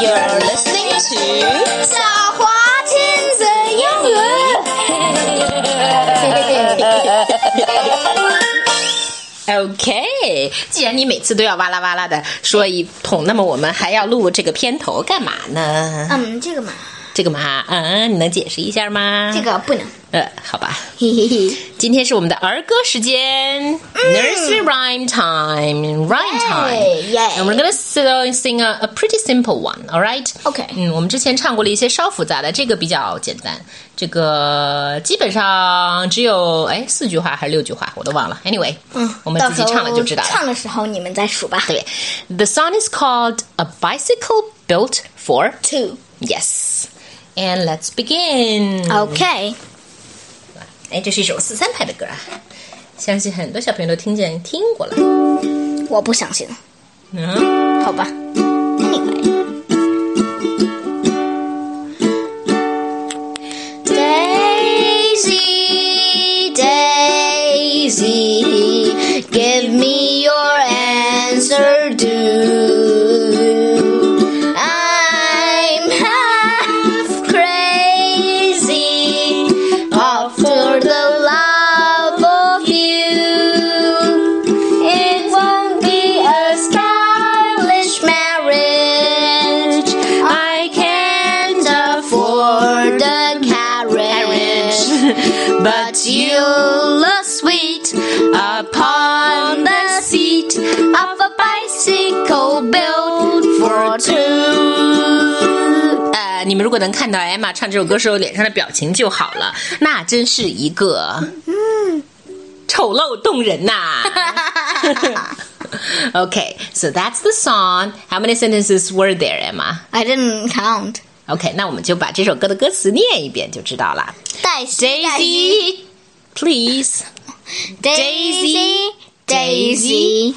You're listening to 小华亲子英语。OK。既然你每次都要哇啦哇啦的说一通，那么我们还要录这个片头干嘛呢？嗯，这个嘛，这个嘛，嗯，你能解释一下吗？这个不能。呃，好吧。嘿嘿嘿。今天是我们的儿歌时间、n u r s e r y rhyme time，rhyme time。 Yay, yay. And we're gonna sing sing a, a pretty simple one, all right? OK 嗯，我们之前唱过了一些稍复杂的，这个比较简单。这个基本上只有哎四句话还是六句话，我都忘了。Anyway，嗯，我们自己唱了就知道了。到时候唱的时候你们再数吧。对，The song is called "A Bicycle Built for Two. Yes." And let's begin. OK，哎，这是一首四三拍的歌啊，相信很多小朋友都听见听过了。我不相信。嗯，好吧。Anyway。 呃，你们如果能看到 Emma 唱这首歌时候脸上的表情就好了，那真是一个丑陋动人呐、okay, so that's the song. How many sentences were there, Emma? I didn't count. OK，那我们就把这首歌的歌词念一遍就知道了。黛西，黛西 Daisy, please Daisy, Daisy.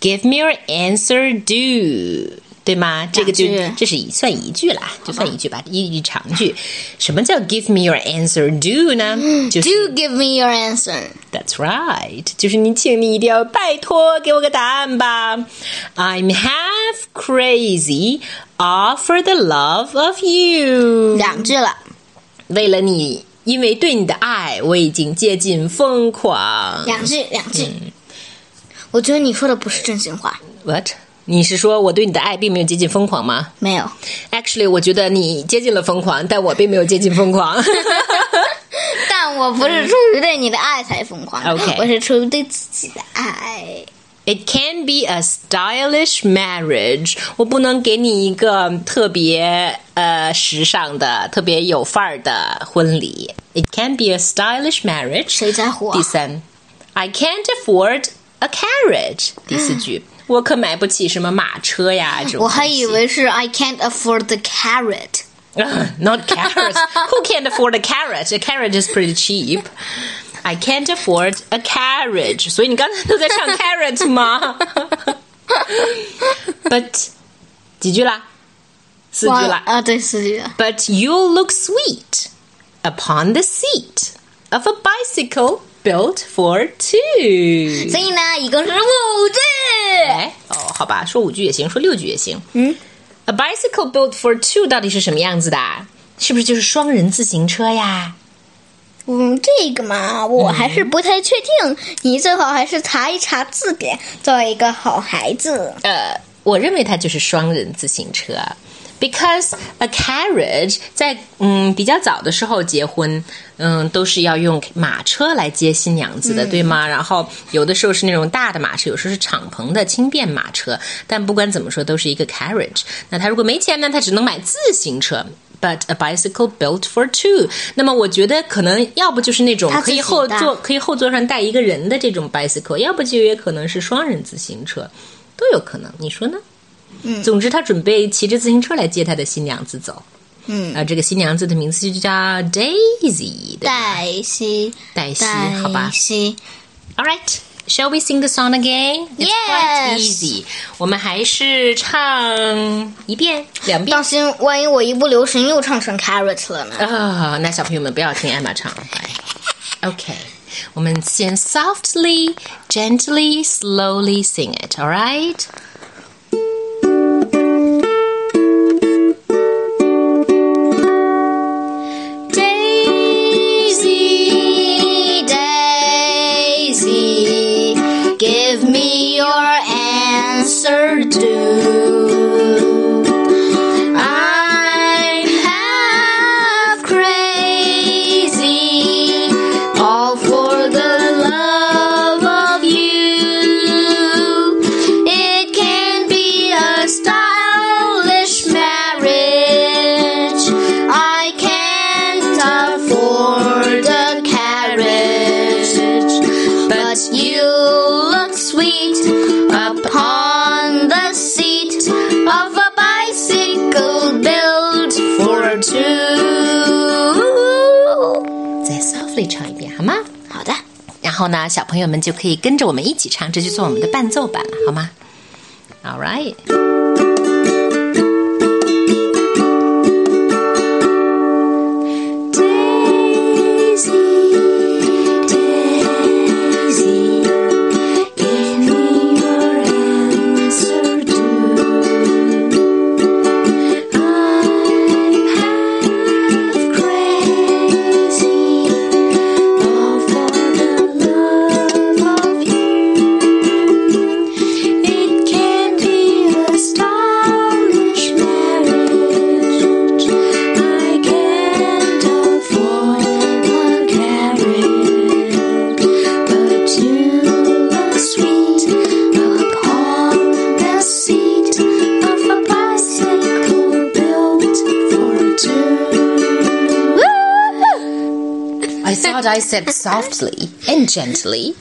give me your answer. Do 对吗？这个就这是一算一句啦，就算一句吧，一句长句。什么叫 give me your answer? Do 呢？就是 Do give me your answer. That's right，就是你，请你一定要拜托给我个答案吧。I'm half crazy all for the love of you。两句了，为了你，因为对你的爱，我已经接近疯狂。两句，两句。我觉得你说的不是真心话，What？你是说我对你的爱并没有接近疯狂吗没有。？Actually，我觉得你接近了疯狂，但我并没有接近疯狂。但我不是出于对你的爱才疯狂 OK 我是出于对自己的爱。It can be a stylish marriage。我不能给你一个特别呃时尚的、特别有范儿的婚礼。It can be a stylish marriage。谁在乎啊第三，I can't afford a carriage。第四句，我可买不起什么马车呀这种东西。我还以为是 I can't afford the carrot。 Not carrots. Who can't afford a carrot? A carrot is pretty cheap. I can't afford a carriage. 所以你刚才都在唱 carrot 吗？But 几句啦？四句啦。忘了啊，对，四句了。 But you'll look sweet upon the seat of a bicycle built for two. 所以呢，一共是五句。哎，哦，好吧，说五句也行，说六句也行。嗯，A bicycle built for two 到底是什么样子的？是不是就是双人自行车呀？嗯，这个嘛，我还是不太确定。你最好还是查一查字典，做一个好孩子。呃，我认为它就是双人自行车。Because a carriage 在嗯比较早的时候结婚，嗯都是要用马车来接新娘子的，对吗？然后有的时候是那种大的马车，有时候是敞篷的轻便马车。但不管怎么说，都是一个 carriage。那他如果没钱呢，他只能买自行车。But a bicycle built for two。那么我觉得可能要不就是那种他可以后座可以后座上带一个人的这种 bicycle，要不就也可能是双人自行车，都有可能。你说呢？嗯，总之他准备骑着自行车来接他的新娘子走。嗯，啊，这个新娘子的名字就叫 Daisy，黛西，黛西，好吧，？All right。Shall we sing the song again? It's quite Yes. easy. 我们还是唱一遍、两遍当心，万一我一不留神又唱成 carrot 了呢？啊、那小朋友们不要听艾玛唱。来 OK，我们先 softly, gently, slowly sing it. All right. 唱一遍，好吗？好的。然后呢，小朋友们就可以跟着我们一起唱，这就做我们的伴奏版了，好吗？All right. I thought I said softly and gently.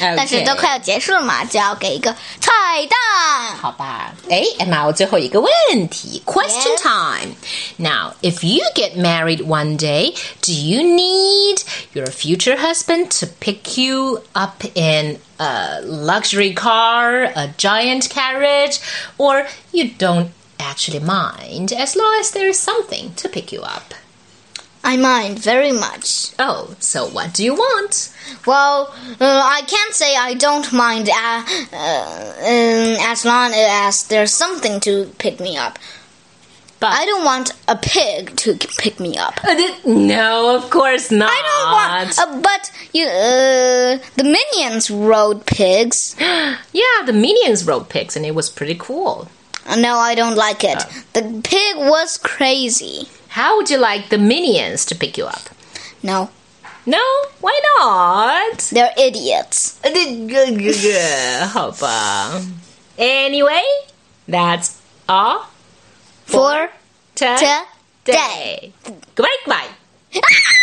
但是都快要结束了嘛，就要给一个彩蛋。好吧，哎，Emma，我最后一个问题，Question Yes. time. Now, if you get married one day, do you need your future husband to pick you up in a luxury car, a giant carriage, or you don't actually mind as long as there is something to pick you up? I mind very much. Oh, so what do you want? Well, uh, I can't say I don't mind uh, uh, um, as long as there's something to pick me up. But I don't want a pig to pick me up. Uh, no, of course not. I don't want, uh, but you, uh, the minions rode pigs. yeah, the minions rode pigs, and it was pretty cool. No, I don't like it. The pig was crazy. How would you like the minions to pick you up? No, No, why not? they're idiots. Uh, 好吧. Anyway, that's all For today. today. Goodbye, goodbye.